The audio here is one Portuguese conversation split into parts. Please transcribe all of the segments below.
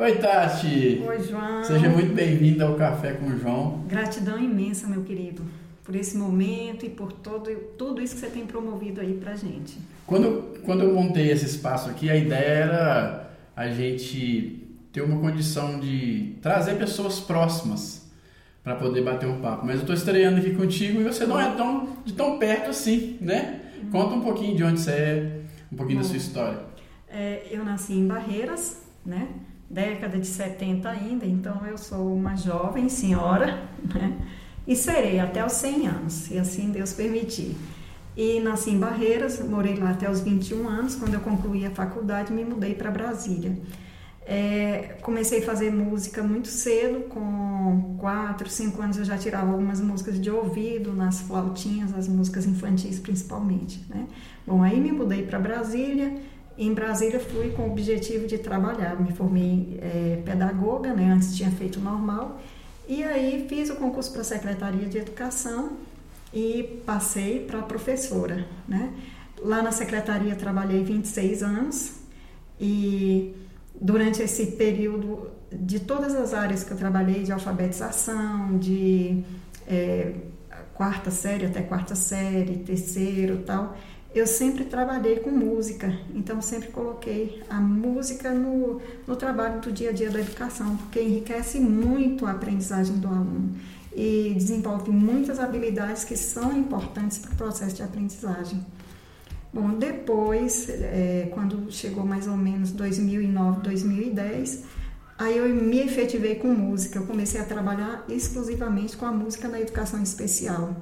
Oi, Tati. Oi, João. Seja muito bem-vinda ao Café com o João. Gratidão imensa, meu querido, por esse momento e por todo, tudo isso que você tem promovido aí pra gente. Quando, quando eu montei esse espaço aqui, a ideia era a gente ter uma condição de trazer pessoas próximas para poder bater um papo. Mas eu estou estreando aqui contigo e você não é tão, de tão perto assim, né? Conta um pouquinho de onde você é, um pouquinho Bom, da sua história. É, eu nasci em Barreiras, né? Década de 70 ainda, então eu sou uma jovem senhora, né? E serei até os 100 anos, se assim Deus permitir. E nasci em Barreiras, morei lá até os 21 anos. Quando eu concluí a faculdade, me mudei para Brasília. É, comecei a fazer música muito cedo, com 4, 5 anos eu já tirava algumas músicas de ouvido, nas flautinhas, as músicas infantis principalmente. Né? Bom, aí me mudei para Brasília. Em Brasília fui com o objetivo de trabalhar. Me formei é, pedagoga, né? antes tinha feito normal. E aí fiz o concurso para a Secretaria de Educação e passei para professora. Né? Lá na secretaria trabalhei 26 anos e durante esse período, de todas as áreas que eu trabalhei, de alfabetização, de é, quarta série até quarta série, terceiro tal, eu sempre trabalhei com música, então sempre coloquei a música no, no trabalho do dia a dia da educação, porque enriquece muito a aprendizagem do aluno e desenvolve muitas habilidades que são importantes para o processo de aprendizagem. Bom, depois, é, quando chegou mais ou menos 2009, 2010, aí eu me efetivei com música. Eu comecei a trabalhar exclusivamente com a música na educação especial.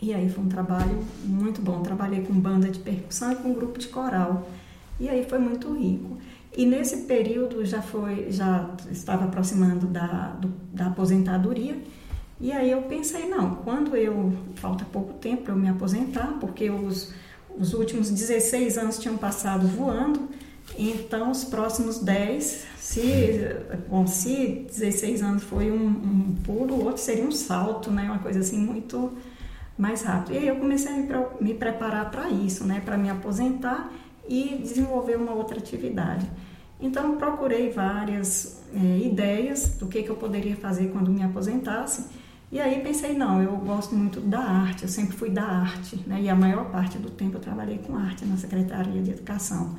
E aí foi um trabalho muito bom. Trabalhei com banda de percussão e com grupo de coral. E aí foi muito rico. E nesse período já foi, já estava aproximando da, do, da aposentadoria. E aí eu pensei, não, quando eu falta pouco tempo para eu me aposentar, porque os os últimos 16 anos tinham passado voando, então os próximos 10, se, bom, se 16 anos foi um, um pulo, o outro seria um salto, né? Uma coisa assim muito mais rápido. E aí eu comecei a me, me preparar para isso, né? Para me aposentar e desenvolver uma outra atividade. Então procurei várias é, ideias do que, que eu poderia fazer quando me aposentasse e aí pensei, não, eu gosto muito da arte, eu sempre fui da arte, né? E a maior parte do tempo eu trabalhei com arte na Secretaria de Educação.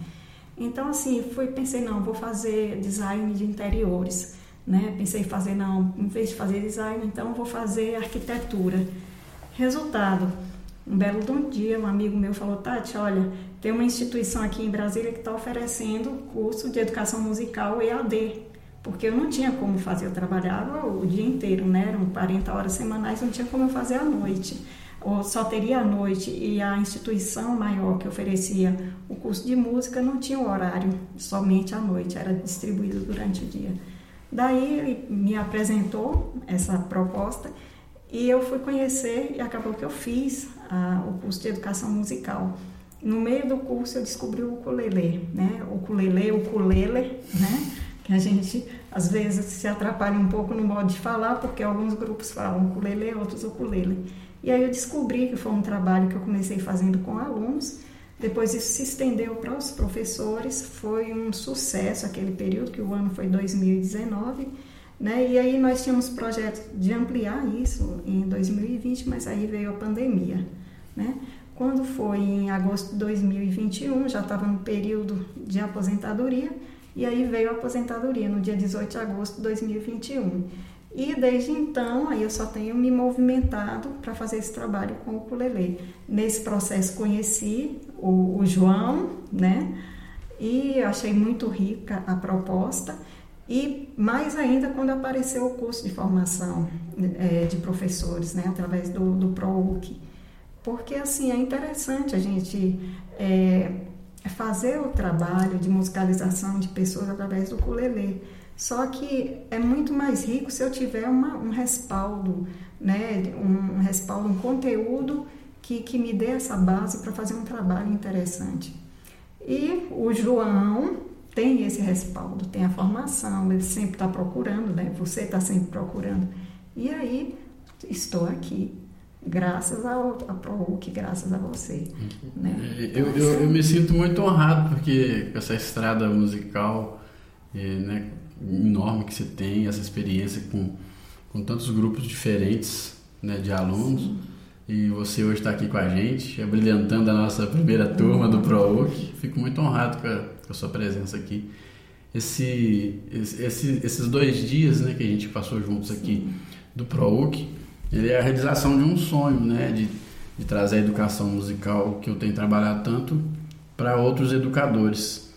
Então, assim, fui, pensei, não, vou fazer design de interiores, né? Pensei fazer, não, em vez de fazer design, então vou fazer arquitetura. Resultado, um belo dia, um amigo meu falou, Tati, olha, tem uma instituição aqui em Brasília que está oferecendo curso de educação musical EAD porque eu não tinha como fazer, eu trabalhava o dia inteiro, né? Eram 40 horas semanais, não tinha como eu fazer à noite. Ou só teria à noite e a instituição maior que oferecia o curso de música não tinha o horário, somente à noite, era distribuído durante o dia. Daí ele me apresentou essa proposta e eu fui conhecer e acabou que eu fiz a, o curso de educação musical. No meio do curso eu descobri o ukulele, né? O ukulele, o ukulele, né? que a gente às vezes se atrapalha um pouco no modo de falar, porque alguns grupos falam ukulele, outros ukulele. E aí eu descobri que foi um trabalho que eu comecei fazendo com alunos, depois isso se estendeu para os professores, foi um sucesso aquele período, que o ano foi 2019, né? E aí nós tínhamos projeto de ampliar isso em 2020, mas aí veio a pandemia, né? Quando foi em agosto de 2021, já estava no período de aposentadoria, e aí veio a aposentadoria no dia 18 de agosto de 2021. E desde então, aí eu só tenho me movimentado para fazer esse trabalho com o ukulele. Nesse processo conheci o, o João, né? E achei muito rica a proposta. E mais ainda quando apareceu o curso de formação é, de professores, né? Através do, do ProUC. Porque, assim, é interessante a gente... É, fazer o trabalho de musicalização de pessoas através do ukulele. Só que é muito mais rico se eu tiver uma, um respaldo, né, um respaldo, um conteúdo que, que me dê essa base para fazer um trabalho interessante. E o João tem esse respaldo, tem a formação, ele sempre está procurando, né? Você está sempre procurando. E aí estou aqui graças ao, ao ProUC, graças a você. Né? Eu, eu, eu, me sinto muito honrado porque com essa estrada musical né, enorme que você tem, essa experiência com, com tantos grupos diferentes né, de alunos. Sim. E você hoje está aqui com a gente, brilhantando a nossa primeira turma do ProUC. Fico muito honrado com a, a sua presença aqui. Esse, esse, esses dois dias né, que a gente passou juntos aqui do ProUC, ele é a realização de um sonho, né, de, de trazer a educação musical que eu tenho trabalhado tanto para outros educadores.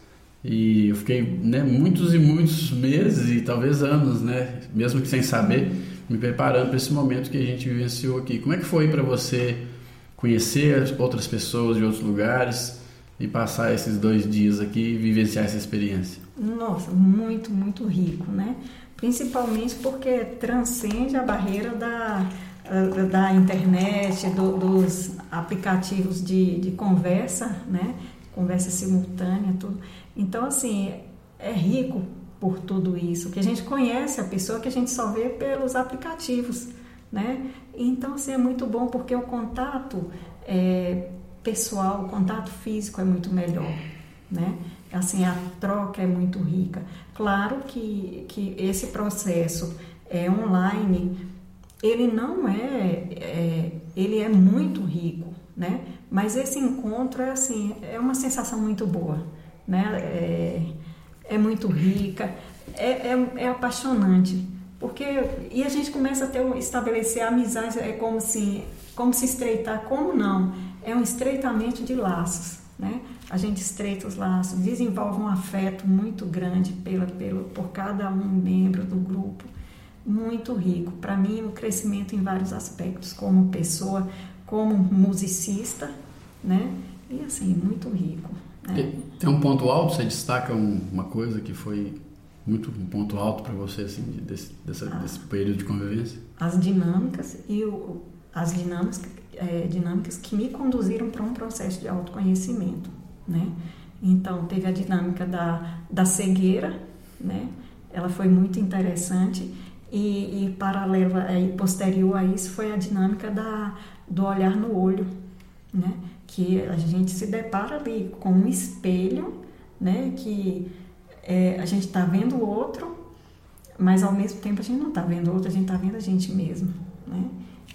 E eu fiquei né, muitos e muitos meses e talvez anos, né, mesmo que sem saber, me preparando para esse momento que a gente vivenciou aqui. Como é que foi para você conhecer outras pessoas de outros lugares e passar esses dois dias aqui e vivenciar essa experiência? Nossa, muito, muito rico, né? Principalmente porque transcende a barreira da, da internet, do, dos aplicativos de, de conversa, né? Conversa simultânea, tudo. Então, assim, é rico por tudo isso, que a gente conhece a pessoa que a gente só vê pelos aplicativos, né? Então, assim, é muito bom porque o contato é, pessoal, o contato físico é muito melhor, né? Assim, a troca é muito rica. Claro que, que esse processo é online, ele não é, é ele é muito rico, né? Mas esse encontro é assim, é uma sensação muito boa, né? É, é muito rica, é, é, é, apaixonante. Porque, e a gente começa a ter, estabelecer amizade, é como se, como se estreitar, como não? É um estreitamento de laços, né? A gente estreita os laços, desenvolve um afeto muito grande pela, pelo, por cada um membro do grupo, muito rico. Para mim, o um crescimento em vários aspectos, como pessoa, como musicista, né? E assim, muito rico. É. Tem um ponto alto, você destaca uma coisa que foi muito um ponto alto para você assim desse, dessa, ah, desse período de convivência? As dinâmicas e o, as dinâmicas, é, dinâmicas que me conduziram para um processo de autoconhecimento, né? Então teve a dinâmica da, da cegueira, né? Ela foi muito interessante e, e paralela e posterior a isso foi a dinâmica da, do olhar no olho, né? que a gente se depara ali com um espelho, né? Que é, a gente está vendo o outro, mas ao mesmo tempo a gente não está vendo o outro, a gente está vendo a gente mesmo, né?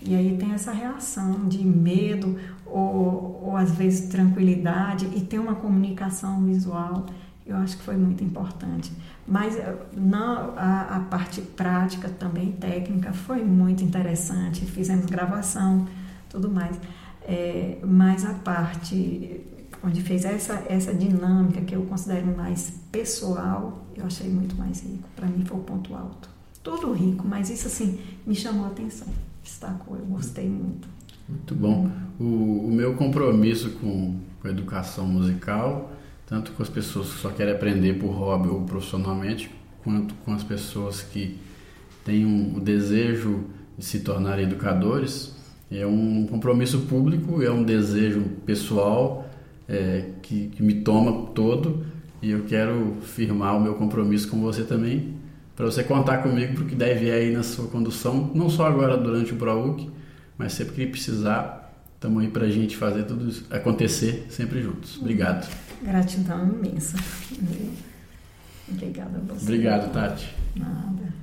E aí tem essa reação de medo ou, ou às vezes tranquilidade e tem uma comunicação visual. Eu acho que foi muito importante. Mas eh, na, a, a parte prática também, técnica, foi muito interessante. Fizemos gravação, tudo mais. É, mas a parte onde fez essa, essa dinâmica que eu considero mais pessoal, eu achei muito mais rico. Para mim foi o ponto alto. Tudo rico, mas isso assim me chamou a atenção, destacou, eu gostei muito. Muito bom. O, o meu compromisso com, com a educação musical, tanto com as pessoas que só querem aprender por hobby ou profissionalmente, quanto com as pessoas que têm um, o desejo de se tornarem educadores, é um compromisso público, é um desejo pessoal é, que, que, me toma todo e eu quero firmar o meu compromisso com você também, para você contar comigo para o que deve ir aí na sua condução, não só agora durante o ProUC, mas sempre que precisar, estamos aí para a gente fazer tudo isso acontecer sempre juntos. Obrigado. Gratidão imensa. Obrigada a você. Obrigado, Tati. Nada.